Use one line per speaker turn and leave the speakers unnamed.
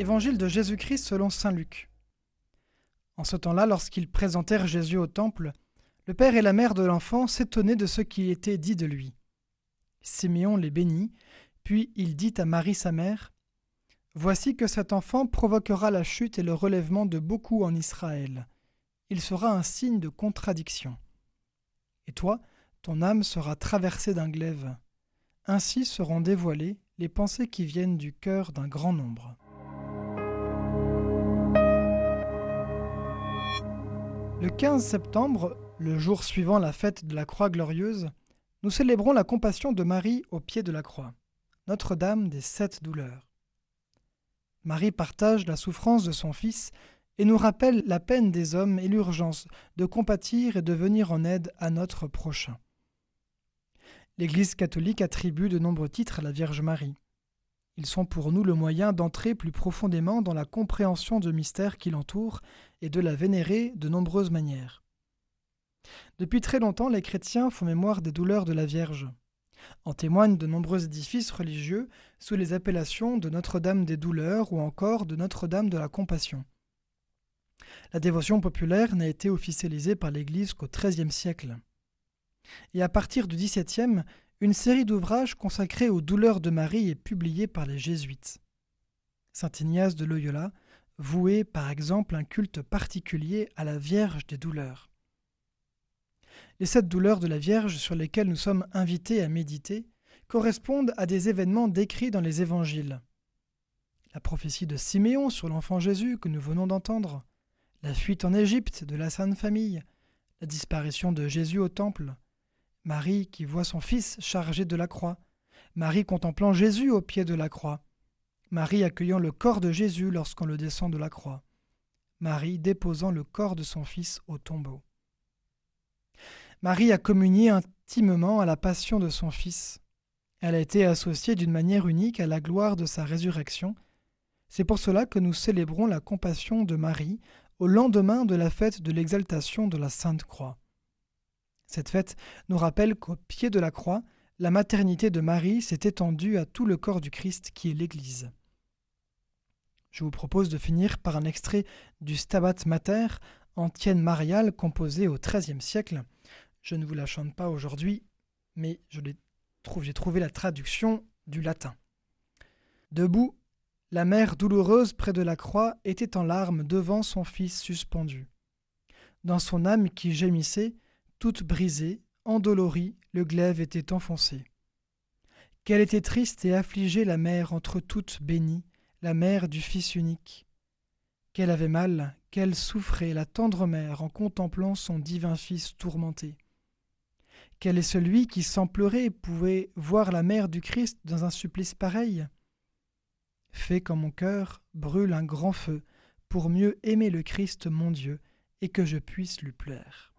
Évangile de Jésus-Christ selon Saint Luc. En ce temps-là, lorsqu'ils présentèrent Jésus au temple, le père et la mère de l'enfant s'étonnaient de ce qui était dit de lui. Siméon les bénit, puis il dit à Marie sa mère, Voici que cet enfant provoquera la chute et le relèvement de beaucoup en Israël. Il sera un signe de contradiction. Et toi, ton âme sera traversée d'un glaive. Ainsi seront dévoilées les pensées qui viennent du cœur d'un grand nombre. Le 15 septembre, le jour suivant la fête de la Croix glorieuse, nous célébrons la compassion de Marie au pied de la croix, Notre-Dame des sept douleurs. Marie partage la souffrance de son Fils et nous rappelle la peine des hommes et l'urgence de compatir et de venir en aide à notre prochain. L'Église catholique attribue de nombreux titres à la Vierge Marie. Ils sont pour nous le moyen d'entrer plus profondément dans la compréhension de mystères qui l'entourent et de la vénérer de nombreuses manières. Depuis très longtemps, les chrétiens font mémoire des douleurs de la Vierge. En témoignent de nombreux édifices religieux sous les appellations de Notre-Dame des douleurs ou encore de Notre-Dame de la Compassion. La dévotion populaire n'a été officialisée par l'Église qu'au XIIIe siècle. Et à partir du XVIIe, une série d'ouvrages consacrés aux douleurs de Marie est publiée par les jésuites. Saint Ignace de Loyola vouait par exemple un culte particulier à la Vierge des douleurs. Les sept douleurs de la Vierge sur lesquelles nous sommes invités à méditer correspondent à des événements décrits dans les évangiles. La prophétie de Siméon sur l'enfant Jésus que nous venons d'entendre, la fuite en Égypte de la Sainte Famille, la disparition de Jésus au Temple, Marie qui voit son Fils chargé de la croix, Marie contemplant Jésus au pied de la croix, Marie accueillant le corps de Jésus lorsqu'on le descend de la croix, Marie déposant le corps de son Fils au tombeau. Marie a communié intimement à la passion de son Fils. Elle a été associée d'une manière unique à la gloire de sa résurrection. C'est pour cela que nous célébrons la compassion de Marie au lendemain de la fête de l'exaltation de la Sainte Croix. Cette fête nous rappelle qu'au pied de la croix, la maternité de Marie s'est étendue à tout le corps du Christ qui est l'Église. Je vous propose de finir par un extrait du Stabat Mater, antienne mariale composée au XIIIe siècle. Je ne vous la chante pas aujourd'hui, mais j'ai trouvé la traduction du latin. Debout, la mère douloureuse près de la croix était en larmes devant son fils suspendu. Dans son âme qui gémissait, toute brisée, endolorie, le glaive était enfoncé. Qu'elle était triste et affligée la mère entre toutes bénies, la mère du Fils unique. Qu'elle avait mal, qu'elle souffrait la tendre mère en contemplant son divin Fils tourmenté. Quel est celui qui, sans pleurer, pouvait voir la mère du Christ dans un supplice pareil? Fais qu'en mon cœur brûle un grand feu, pour mieux aimer le Christ mon Dieu, et que je puisse lui plaire.